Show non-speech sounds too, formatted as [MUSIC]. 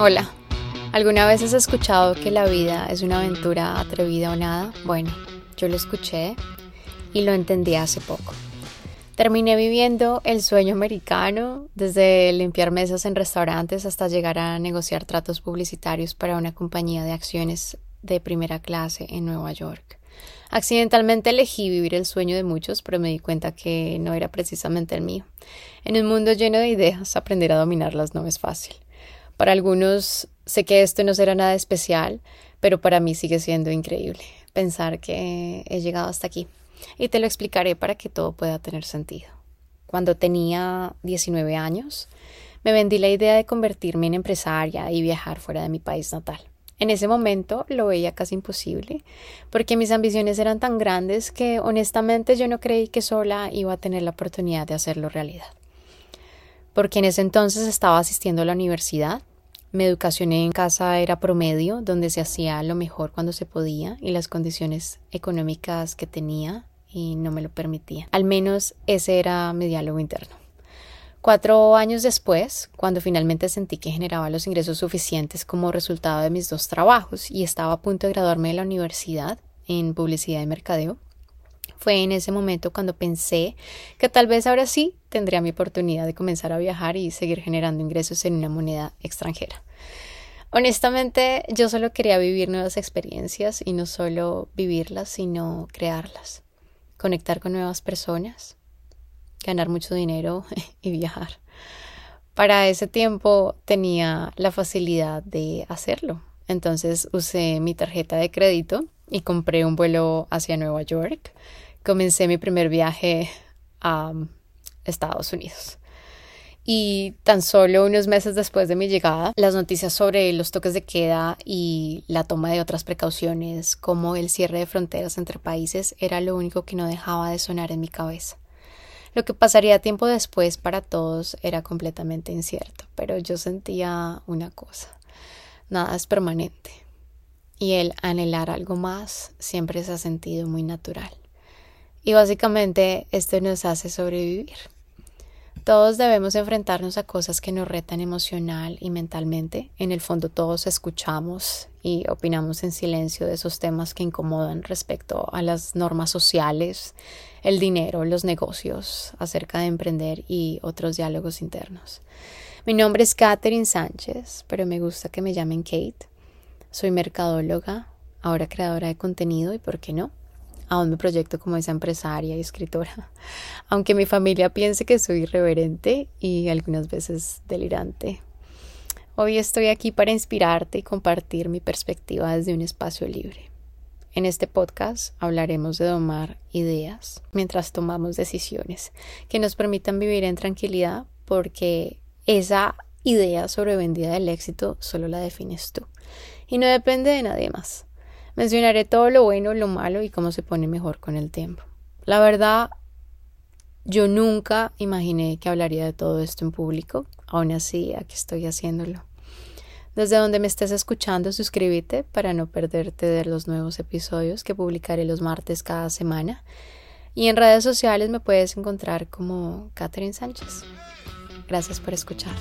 Hola, ¿alguna vez has escuchado que la vida es una aventura atrevida o nada? Bueno, yo lo escuché y lo entendí hace poco. Terminé viviendo el sueño americano, desde limpiar mesas en restaurantes hasta llegar a negociar tratos publicitarios para una compañía de acciones de primera clase en Nueva York. Accidentalmente elegí vivir el sueño de muchos, pero me di cuenta que no era precisamente el mío. En un mundo lleno de ideas, aprender a dominarlas no es fácil. Para algunos sé que esto no será nada especial, pero para mí sigue siendo increíble pensar que he llegado hasta aquí. Y te lo explicaré para que todo pueda tener sentido. Cuando tenía 19 años, me vendí la idea de convertirme en empresaria y viajar fuera de mi país natal. En ese momento lo veía casi imposible, porque mis ambiciones eran tan grandes que honestamente yo no creí que sola iba a tener la oportunidad de hacerlo realidad. Porque en ese entonces estaba asistiendo a la universidad, mi educación en casa era promedio, donde se hacía lo mejor cuando se podía y las condiciones económicas que tenía y no me lo permitían. Al menos ese era mi diálogo interno. Cuatro años después, cuando finalmente sentí que generaba los ingresos suficientes como resultado de mis dos trabajos y estaba a punto de graduarme de la universidad en publicidad y mercadeo, fue en ese momento cuando pensé que tal vez ahora sí tendría mi oportunidad de comenzar a viajar y seguir generando ingresos en una moneda extranjera. Honestamente, yo solo quería vivir nuevas experiencias y no solo vivirlas, sino crearlas, conectar con nuevas personas, ganar mucho dinero [LAUGHS] y viajar. Para ese tiempo tenía la facilidad de hacerlo. Entonces usé mi tarjeta de crédito y compré un vuelo hacia Nueva York. Comencé mi primer viaje a Estados Unidos. Y tan solo unos meses después de mi llegada, las noticias sobre los toques de queda y la toma de otras precauciones, como el cierre de fronteras entre países, era lo único que no dejaba de sonar en mi cabeza. Lo que pasaría tiempo después para todos era completamente incierto, pero yo sentía una cosa. Nada es permanente. Y el anhelar algo más siempre se ha sentido muy natural. Y básicamente esto nos hace sobrevivir. Todos debemos enfrentarnos a cosas que nos retan emocional y mentalmente. En el fondo todos escuchamos y opinamos en silencio de esos temas que incomodan respecto a las normas sociales, el dinero, los negocios, acerca de emprender y otros diálogos internos. Mi nombre es Katherine Sánchez, pero me gusta que me llamen Kate. Soy mercadóloga, ahora creadora de contenido y, ¿por qué no? Aún me proyecto como esa empresaria y escritora, [LAUGHS] aunque mi familia piense que soy irreverente y algunas veces delirante. Hoy estoy aquí para inspirarte y compartir mi perspectiva desde un espacio libre. En este podcast hablaremos de domar ideas mientras tomamos decisiones que nos permitan vivir en tranquilidad porque esa idea sobrevendida del éxito solo la defines tú y no depende de nadie más. Mencionaré todo lo bueno, lo malo y cómo se pone mejor con el tiempo. La verdad, yo nunca imaginé que hablaría de todo esto en público. Aún así, aquí estoy haciéndolo. Desde donde me estés escuchando, suscríbete para no perderte de los nuevos episodios que publicaré los martes cada semana. Y en redes sociales me puedes encontrar como Catherine Sánchez. Gracias por escuchar.